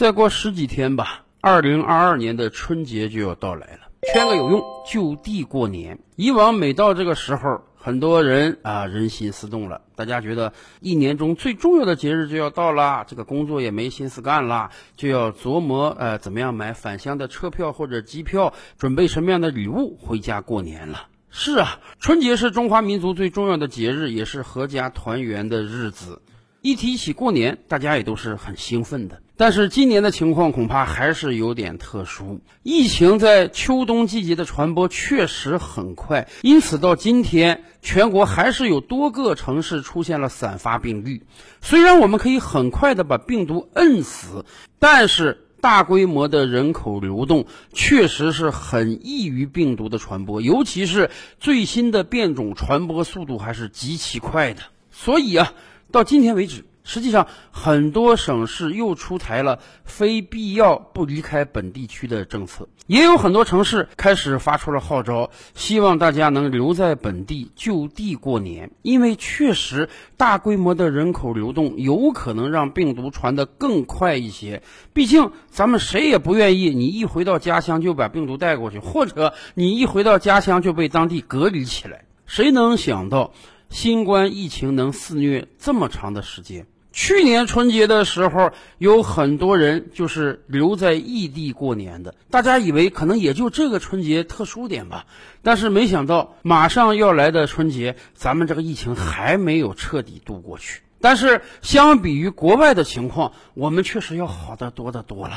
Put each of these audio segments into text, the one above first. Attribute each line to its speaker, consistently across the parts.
Speaker 1: 再过十几天吧，二零二二年的春节就要到来了。圈个有用，就地过年。以往每到这个时候，很多人啊人心思动了，大家觉得一年中最重要的节日就要到了，这个工作也没心思干了，就要琢磨呃怎么样买返乡的车票或者机票，准备什么样的礼物回家过年了。是啊，春节是中华民族最重要的节日，也是阖家团圆的日子。一提起过年，大家也都是很兴奋的。但是今年的情况恐怕还是有点特殊，疫情在秋冬季节的传播确实很快，因此到今天，全国还是有多个城市出现了散发病例。虽然我们可以很快的把病毒摁死，但是大规模的人口流动确实是很易于病毒的传播，尤其是最新的变种传播速度还是极其快的。所以啊。到今天为止，实际上很多省市又出台了非必要不离开本地区的政策，也有很多城市开始发出了号召，希望大家能留在本地就地过年。因为确实大规模的人口流动有可能让病毒传得更快一些。毕竟咱们谁也不愿意你一回到家乡就把病毒带过去，或者你一回到家乡就被当地隔离起来。谁能想到？新冠疫情能肆虐这么长的时间。去年春节的时候，有很多人就是留在异地过年的。大家以为可能也就这个春节特殊点吧，但是没想到马上要来的春节，咱们这个疫情还没有彻底度过去。但是相比于国外的情况，我们确实要好得多得多了。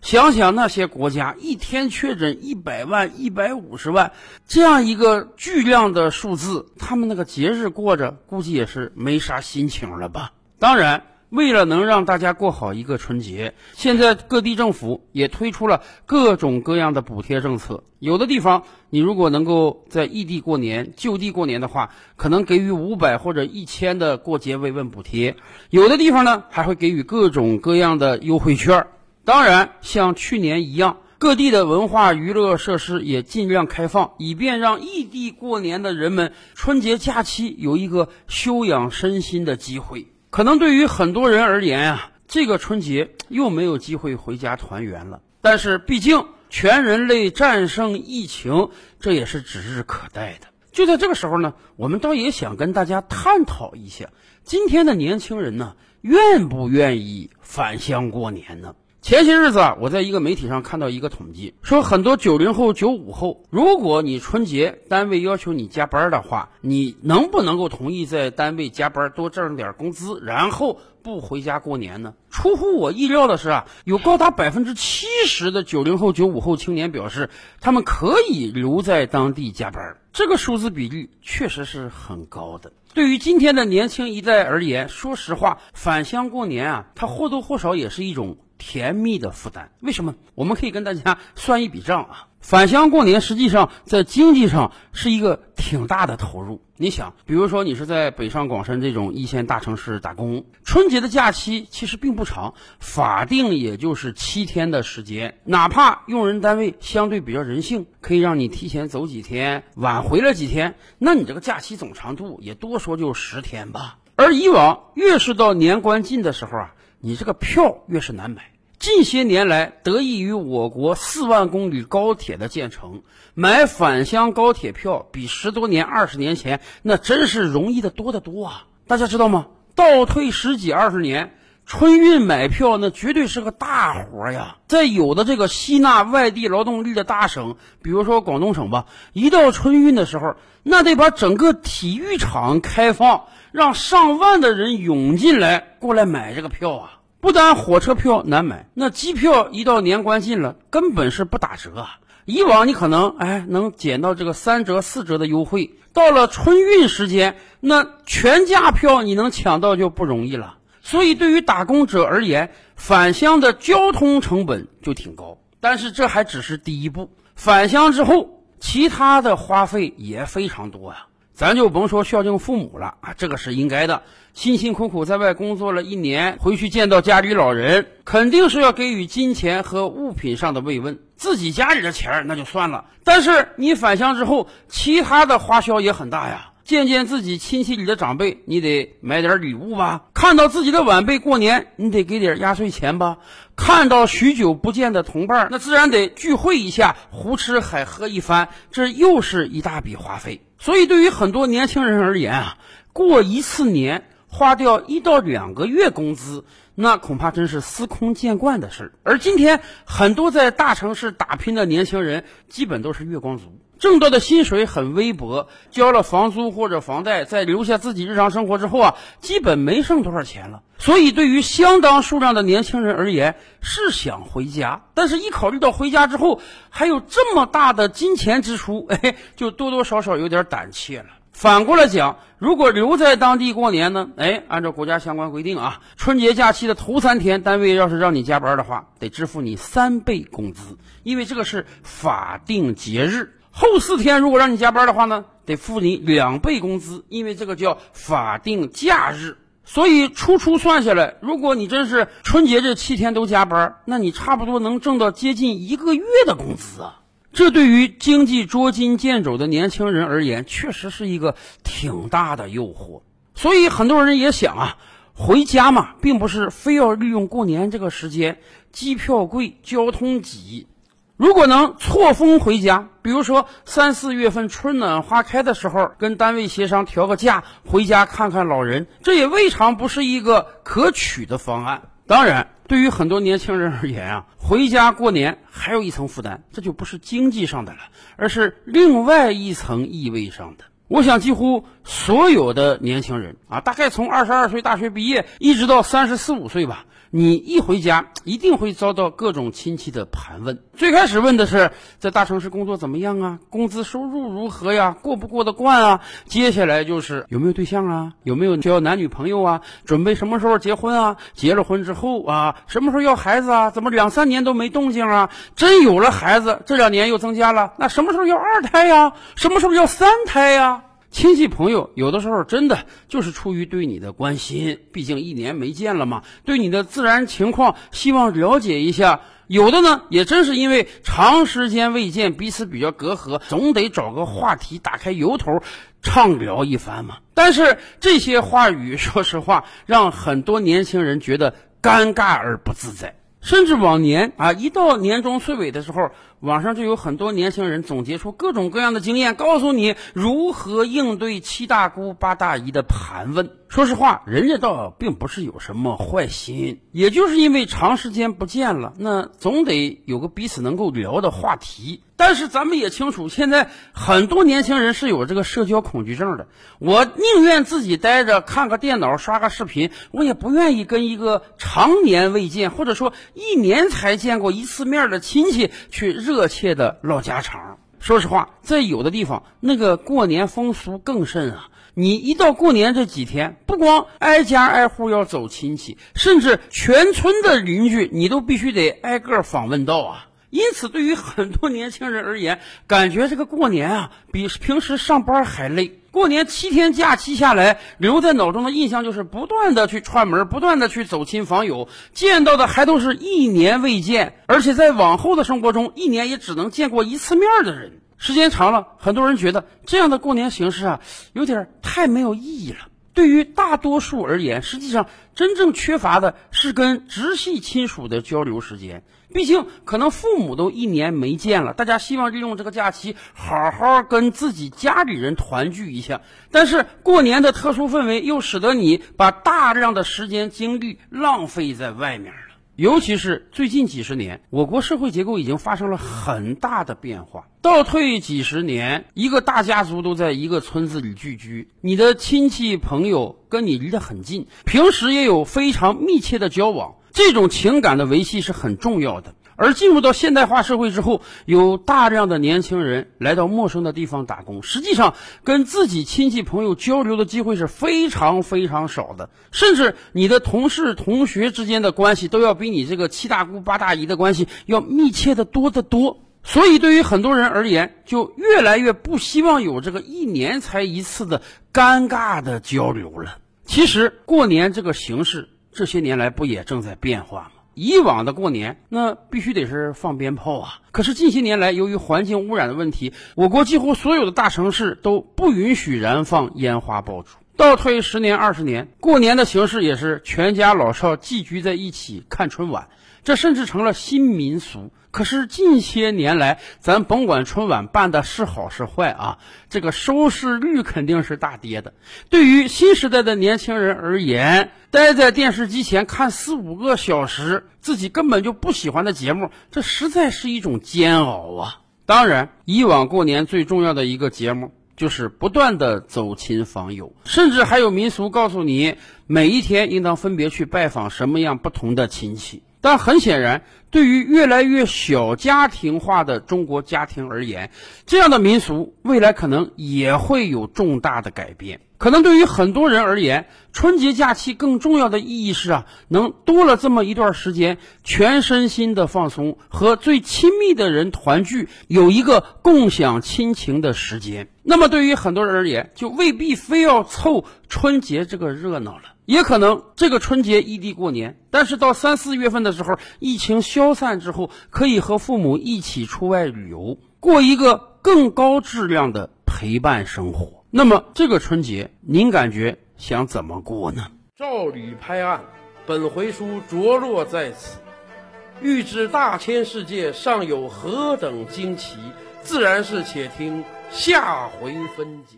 Speaker 1: 想想那些国家一天确诊一百万、一百五十万这样一个巨量的数字，他们那个节日过着，估计也是没啥心情了吧？当然，为了能让大家过好一个春节，现在各地政府也推出了各种各样的补贴政策。有的地方，你如果能够在异地过年、就地过年的话，可能给予五百或者一千的过节慰问补贴；有的地方呢，还会给予各种各样的优惠券。当然，像去年一样，各地的文化娱乐设施也尽量开放，以便让异地过年的人们春节假期有一个休养身心的机会。可能对于很多人而言啊，这个春节又没有机会回家团圆了。但是，毕竟全人类战胜疫情，这也是指日可待的。就在这个时候呢，我们倒也想跟大家探讨一下，今天的年轻人呢，愿不愿意返乡过年呢？前些日子啊，我在一个媒体上看到一个统计，说很多九零后、九五后，如果你春节单位要求你加班的话，你能不能够同意在单位加班多挣点工资，然后不回家过年呢？出乎我意料的是啊，有高达百分之七十的九零后、九五后青年表示，他们可以留在当地加班。这个数字比率确实是很高的。对于今天的年轻一代而言，说实话，返乡过年啊，它或多或少也是一种。甜蜜的负担，为什么？我们可以跟大家算一笔账啊。返乡过年实际上在经济上是一个挺大的投入。你想，比如说你是在北上广深这种一线大城市打工，春节的假期其实并不长，法定也就是七天的时间。哪怕用人单位相对比较人性，可以让你提前走几天，晚回来几天，那你这个假期总长度也多说就十天吧。而以往越是到年关近的时候啊，你这个票越是难买。近些年来，得益于我国四万公里高铁的建成，买返乡高铁票比十多年、二十年前那真是容易的多得多啊！大家知道吗？倒退十几二十年，春运买票那绝对是个大活呀！在有的这个吸纳外地劳动力的大省，比如说广东省吧，一到春运的时候，那得把整个体育场开放，让上万的人涌进来过来买这个票啊！不但火车票难买，那机票一到年关近了，根本是不打折啊！以往你可能哎能捡到这个三折四折的优惠，到了春运时间，那全价票你能抢到就不容易了。所以对于打工者而言，返乡的交通成本就挺高。但是这还只是第一步，返乡之后，其他的花费也非常多呀。咱就甭说孝敬父母了啊，这个是应该的。辛辛苦苦在外工作了一年，回去见到家里老人，肯定是要给予金钱和物品上的慰问。自己家里的钱那就算了，但是你返乡之后，其他的花销也很大呀。见见自己亲戚里的长辈，你得买点礼物吧；看到自己的晚辈过年，你得给点压岁钱吧；看到许久不见的同伴，那自然得聚会一下，胡吃海喝一番，这又是一大笔花费。所以，对于很多年轻人而言啊，过一次年花掉一到两个月工资，那恐怕真是司空见惯的事儿。而今天，很多在大城市打拼的年轻人，基本都是月光族。挣到的薪水很微薄，交了房租或者房贷，再留下自己日常生活之后啊，基本没剩多少钱了。所以，对于相当数量的年轻人而言，是想回家，但是一考虑到回家之后还有这么大的金钱支出，哎，就多多少少有点胆怯了。反过来讲，如果留在当地过年呢？哎，按照国家相关规定啊，春节假期的头三天，单位要是让你加班的话，得支付你三倍工资，因为这个是法定节日。后四天如果让你加班的话呢，得付你两倍工资，因为这个叫法定假日。所以初初算下来，如果你真是春节这七天都加班，那你差不多能挣到接近一个月的工资啊！这对于经济捉襟见肘的年轻人而言，确实是一个挺大的诱惑。所以很多人也想啊，回家嘛，并不是非要利用过年这个时间，机票贵，交通挤。如果能错峰回家，比如说三四月份春暖花开的时候，跟单位协商调个假回家看看老人，这也未尝不是一个可取的方案。当然，对于很多年轻人而言啊，回家过年还有一层负担，这就不是经济上的了，而是另外一层意味上的。我想，几乎所有的年轻人啊，大概从二十二岁大学毕业，一直到三十四五岁吧。你一回家，一定会遭到各种亲戚的盘问。最开始问的是在大城市工作怎么样啊，工资收入如何呀，过不过得惯啊？接下来就是有没有对象啊，有没有交男女朋友啊，准备什么时候结婚啊？结了婚之后啊，什么时候要孩子啊？怎么两三年都没动静啊？真有了孩子，这两年又增加了，那什么时候要二胎呀？什么时候要三胎呀？亲戚朋友有的时候真的就是出于对你的关心，毕竟一年没见了嘛，对你的自然情况希望了解一下。有的呢，也真是因为长时间未见，彼此比较隔阂，总得找个话题打开由头，畅聊一番嘛。但是这些话语，说实话，让很多年轻人觉得尴尬而不自在。甚至往年啊，一到年终岁尾的时候，网上就有很多年轻人总结出各种各样的经验，告诉你如何应对七大姑八大姨的盘问。说实话，人家倒并不是有什么坏心，也就是因为长时间不见了，那总得有个彼此能够聊的话题。但是咱们也清楚，现在很多年轻人是有这个社交恐惧症的。我宁愿自己待着看个电脑、刷个视频，我也不愿意跟一个常年未见或者说一年才见过一次面的亲戚去热切的唠家常。说实话，在有的地方，那个过年风俗更甚啊。你一到过年这几天，不光挨家挨户要走亲戚，甚至全村的邻居，你都必须得挨个访问到啊。因此，对于很多年轻人而言，感觉这个过年啊，比平时上班还累。过年七天假期下来，留在脑中的印象就是不断的去串门，不断的去走亲访友，见到的还都是一年未见，而且在往后的生活中，一年也只能见过一次面的人。时间长了，很多人觉得这样的过年形式啊，有点太没有意义了。对于大多数而言，实际上真正缺乏的是跟直系亲属的交流时间。毕竟，可能父母都一年没见了，大家希望利用这个假期好好跟自己家里人团聚一下。但是，过年的特殊氛围又使得你把大量的时间精力浪费在外面。尤其是最近几十年，我国社会结构已经发生了很大的变化。倒退几十年，一个大家族都在一个村子里聚居，你的亲戚朋友跟你离得很近，平时也有非常密切的交往，这种情感的维系是很重要的。而进入到现代化社会之后，有大量的年轻人来到陌生的地方打工，实际上跟自己亲戚朋友交流的机会是非常非常少的，甚至你的同事同学之间的关系都要比你这个七大姑八大姨的关系要密切的多得多。所以，对于很多人而言，就越来越不希望有这个一年才一次的尴尬的交流了。其实，过年这个形式这些年来不也正在变化吗？以往的过年，那必须得是放鞭炮啊。可是近些年来，由于环境污染的问题，我国几乎所有的大城市都不允许燃放烟花爆竹。倒退十年、二十年，过年的形式也是全家老少聚集在一起看春晚，这甚至成了新民俗。可是近些年来，咱甭管春晚办的是好是坏啊，这个收视率肯定是大跌的。对于新时代的年轻人而言，待在电视机前看四五个小时自己根本就不喜欢的节目，这实在是一种煎熬啊！当然，以往过年最重要的一个节目就是不断的走亲访友，甚至还有民俗告诉你，每一天应当分别去拜访什么样不同的亲戚。但很显然，对于越来越小家庭化的中国家庭而言，这样的民俗未来可能也会有重大的改变。可能对于很多人而言，春节假期更重要的意义是啊，能多了这么一段时间，全身心的放松，和最亲密的人团聚，有一个共享亲情的时间。那么对于很多人而言，就未必非要凑春节这个热闹了。也可能这个春节异地过年，但是到三四月份的时候，疫情消散之后，可以和父母一起出外旅游，过一个更高质量的陪伴生活。那么这个春节，您感觉想怎么过呢？
Speaker 2: 照吕拍案，本回书着落在此。欲知大千世界尚有何等惊奇，自然是且听下回分解。